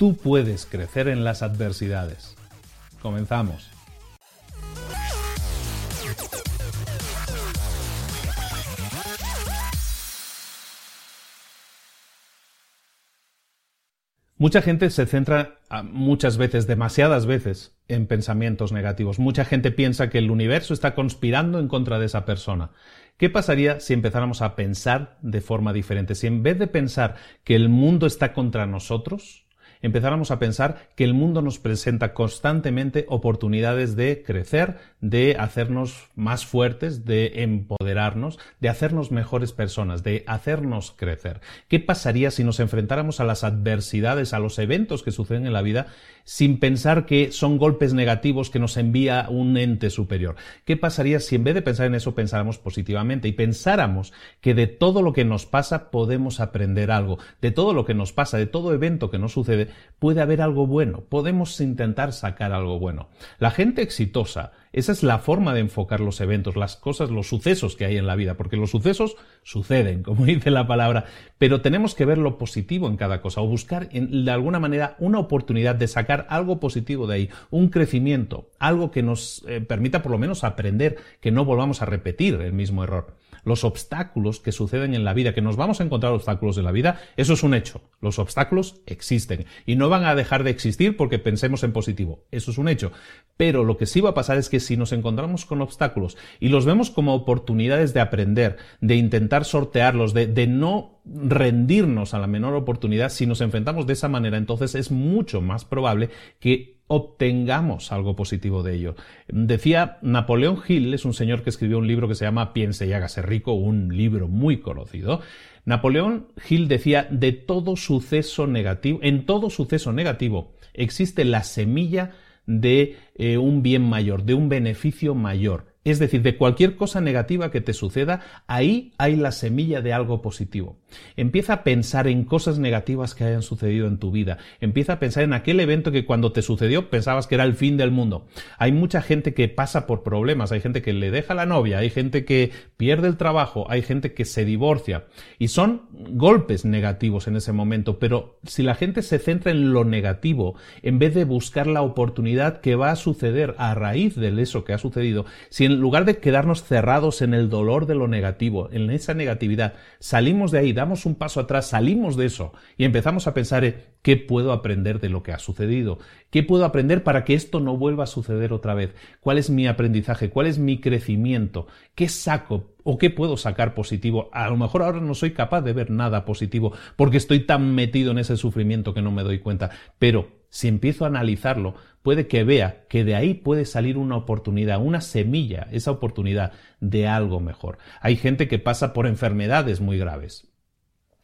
Tú puedes crecer en las adversidades. Comenzamos. Mucha gente se centra ah, muchas veces, demasiadas veces, en pensamientos negativos. Mucha gente piensa que el universo está conspirando en contra de esa persona. ¿Qué pasaría si empezáramos a pensar de forma diferente? Si en vez de pensar que el mundo está contra nosotros, empezáramos a pensar que el mundo nos presenta constantemente oportunidades de crecer, de hacernos más fuertes, de empoderarnos, de hacernos mejores personas, de hacernos crecer. ¿Qué pasaría si nos enfrentáramos a las adversidades, a los eventos que suceden en la vida sin pensar que son golpes negativos que nos envía un ente superior. ¿Qué pasaría si en vez de pensar en eso pensáramos positivamente y pensáramos que de todo lo que nos pasa podemos aprender algo, de todo lo que nos pasa, de todo evento que nos sucede, puede haber algo bueno, podemos intentar sacar algo bueno. La gente exitosa esa es la forma de enfocar los eventos, las cosas, los sucesos que hay en la vida, porque los sucesos suceden, como dice la palabra, pero tenemos que ver lo positivo en cada cosa o buscar de alguna manera una oportunidad de sacar algo positivo de ahí, un crecimiento, algo que nos eh, permita por lo menos aprender, que no volvamos a repetir el mismo error los obstáculos que suceden en la vida, que nos vamos a encontrar obstáculos en la vida, eso es un hecho. Los obstáculos existen y no van a dejar de existir porque pensemos en positivo. Eso es un hecho. Pero lo que sí va a pasar es que si nos encontramos con obstáculos y los vemos como oportunidades de aprender, de intentar sortearlos, de, de no rendirnos a la menor oportunidad, si nos enfrentamos de esa manera, entonces es mucho más probable que obtengamos algo positivo de ello. Decía Napoleón Hill, es un señor que escribió un libro que se llama Piense y hágase rico, un libro muy conocido. Napoleón Hill decía, de todo suceso negativo, en todo suceso negativo existe la semilla de eh, un bien mayor, de un beneficio mayor. Es decir, de cualquier cosa negativa que te suceda, ahí hay la semilla de algo positivo. Empieza a pensar en cosas negativas que hayan sucedido en tu vida. Empieza a pensar en aquel evento que cuando te sucedió pensabas que era el fin del mundo. Hay mucha gente que pasa por problemas, hay gente que le deja la novia, hay gente que pierde el trabajo, hay gente que se divorcia. Y son golpes negativos en ese momento, pero si la gente se centra en lo negativo, en vez de buscar la oportunidad que va a suceder a raíz de eso que ha sucedido, si en lugar de quedarnos cerrados en el dolor de lo negativo, en esa negatividad, salimos de ahí, damos un paso atrás, salimos de eso y empezamos a pensar en qué puedo aprender de lo que ha sucedido, qué puedo aprender para que esto no vuelva a suceder otra vez, cuál es mi aprendizaje, cuál es mi crecimiento, qué saco o qué puedo sacar positivo. A lo mejor ahora no soy capaz de ver nada positivo porque estoy tan metido en ese sufrimiento que no me doy cuenta, pero si empiezo a analizarlo, puede que vea que de ahí puede salir una oportunidad, una semilla, esa oportunidad de algo mejor. Hay gente que pasa por enfermedades muy graves.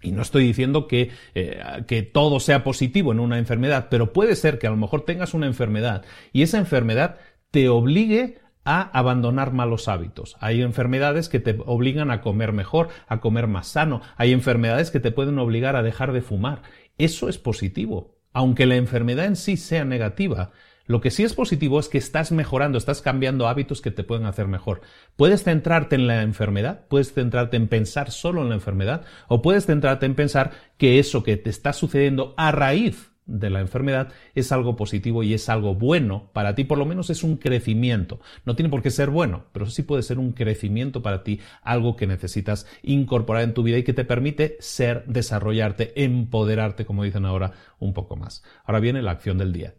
Y no estoy diciendo que, eh, que todo sea positivo en una enfermedad, pero puede ser que a lo mejor tengas una enfermedad y esa enfermedad te obligue a abandonar malos hábitos. Hay enfermedades que te obligan a comer mejor, a comer más sano. Hay enfermedades que te pueden obligar a dejar de fumar. Eso es positivo. Aunque la enfermedad en sí sea negativa, lo que sí es positivo es que estás mejorando, estás cambiando hábitos que te pueden hacer mejor. Puedes centrarte en la enfermedad, puedes centrarte en pensar solo en la enfermedad, o puedes centrarte en pensar que eso que te está sucediendo a raíz de la enfermedad es algo positivo y es algo bueno para ti, por lo menos es un crecimiento. No tiene por qué ser bueno, pero sí puede ser un crecimiento para ti, algo que necesitas incorporar en tu vida y que te permite ser, desarrollarte, empoderarte, como dicen ahora, un poco más. Ahora viene la acción del día.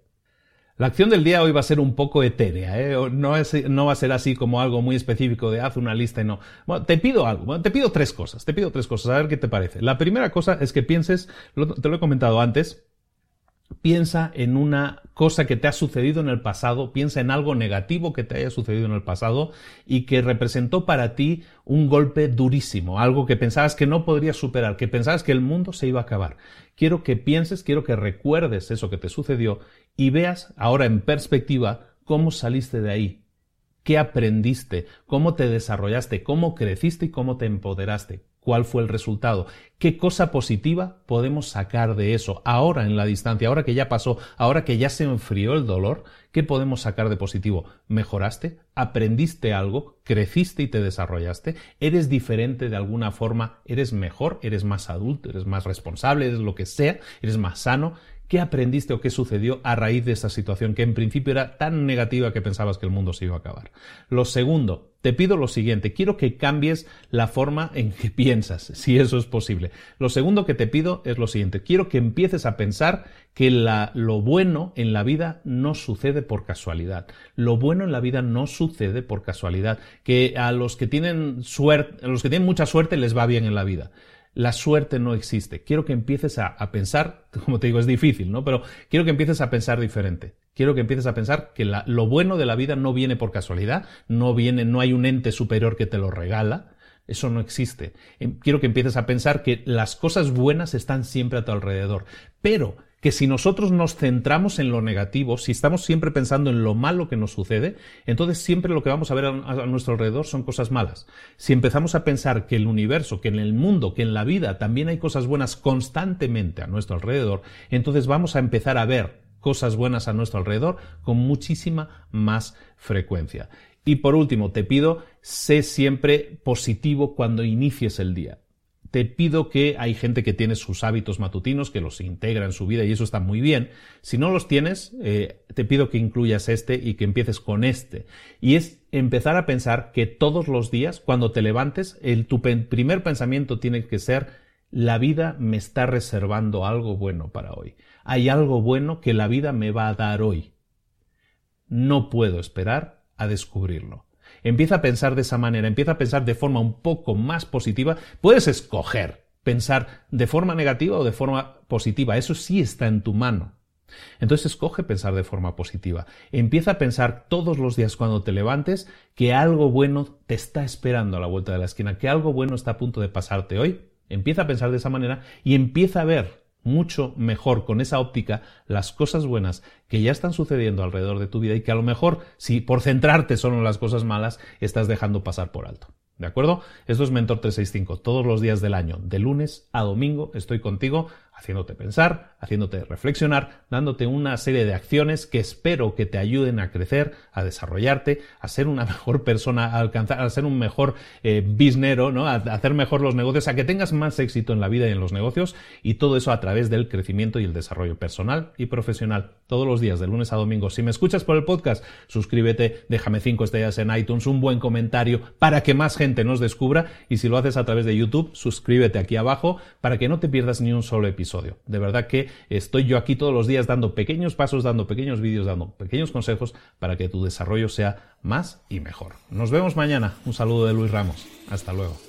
La acción del día hoy va a ser un poco etérea, ¿eh? no, no, va a ser así como algo muy específico de haz una lista y no. Bueno, te pido algo, te pido tres cosas, te pido tres cosas, a ver qué te parece. La primera cosa es que pienses, te lo he comentado antes, piensa en una cosa que te ha sucedido en el pasado, piensa en algo negativo que te haya sucedido en el pasado y que representó para ti un golpe durísimo, algo que pensabas que no podrías superar, que pensabas que el mundo se iba a acabar. Quiero que pienses, quiero que recuerdes eso que te sucedió y veas ahora en perspectiva cómo saliste de ahí, qué aprendiste, cómo te desarrollaste, cómo creciste y cómo te empoderaste cuál fue el resultado, qué cosa positiva podemos sacar de eso ahora en la distancia, ahora que ya pasó, ahora que ya se enfrió el dolor, qué podemos sacar de positivo. ¿Mejoraste? ¿Aprendiste algo? ¿Creciste y te desarrollaste? ¿Eres diferente de alguna forma? ¿Eres mejor? ¿Eres más adulto? ¿Eres más responsable? ¿Eres lo que sea? ¿Eres más sano? ¿Qué aprendiste o qué sucedió a raíz de esta situación que en principio era tan negativa que pensabas que el mundo se iba a acabar? Lo segundo, te pido lo siguiente, quiero que cambies la forma en que piensas, si eso es posible. Lo segundo que te pido es lo siguiente, quiero que empieces a pensar que lo bueno en la vida no sucede por casualidad. Lo bueno en la vida no sucede por casualidad. Que a los que tienen suerte, a los que tienen mucha suerte les va bien en la vida la suerte no existe. Quiero que empieces a, pensar, como te digo, es difícil, ¿no? Pero quiero que empieces a pensar diferente. Quiero que empieces a pensar que lo bueno de la vida no viene por casualidad, no viene, no hay un ente superior que te lo regala. Eso no existe. Em, quiero que empieces a pensar que las cosas buenas están siempre a tu alrededor. Pero que si nosotros nos centramos en lo negativo, si estamos siempre pensando en lo malo que nos sucede, entonces siempre lo que vamos a ver a, nuestro alrededor son cosas malas. Si empezamos a pensar que el universo, que en el mundo, que en la vida también hay cosas buenas constantemente a nuestro alrededor, entonces vamos a empezar a ver cosas buenas a nuestro alrededor con muchísima más frecuencia. Y por último, te pido, sé siempre positivo cuando inicies el día te pido que hay gente que tiene sus hábitos matutinos, que los integra en su vida y eso está muy bien. Si no los tienes, eh, te pido que incluyas este y que empieces con este. Y es empezar a pensar que todos los días, cuando te levantes, el, tu primer pensamiento tiene que ser, la vida me está reservando algo bueno para hoy. Hay algo bueno que la vida me va a dar hoy. No puedo esperar a descubrirlo. Empieza a pensar de esa manera, empieza a pensar de forma un poco más positiva. Puedes escoger pensar de forma negativa o de forma positiva. Eso sí está en tu mano. Entonces escoge pensar de forma positiva. Empieza a pensar todos los días cuando te levantes que algo bueno te está esperando a la vuelta de la esquina, que algo bueno está a punto de pasarte hoy. Empieza a pensar de esa manera y empieza a ver mucho mejor con esa óptica las cosas buenas que ya están sucediendo alrededor de tu vida y que a lo mejor, si por centrarte solo en las cosas malas, estás dejando pasar por alto. ¿De acuerdo? Esto es Mentor 365, todos los días del año, de lunes a domingo, estoy contigo haciéndote pensar, haciéndote reflexionar, dándote una serie de acciones que espero que te ayuden a crecer, a desarrollarte, a ser una mejor persona, a alcanzar, a ser un mejor eh, ¿no? A, hacer mejor los negocios, a que tengas más éxito en la vida y en los negocios, y todo eso a través del crecimiento y el desarrollo personal y profesional. Todos los días, de lunes a domingo. Si me escuchas por el podcast, suscríbete, déjame cinco estrellas en iTunes, un buen comentario para que más gente nos descubra, y si lo haces a través de YouTube, suscríbete aquí abajo para que no te pierdas ni un solo episodio de verdad que estoy yo aquí todos los días dando pequeños pasos, dando pequeños vídeos, dando pequeños consejos para que tu desarrollo sea más y mejor. Nos vemos mañana. Un saludo de Luis Ramos. Hasta luego.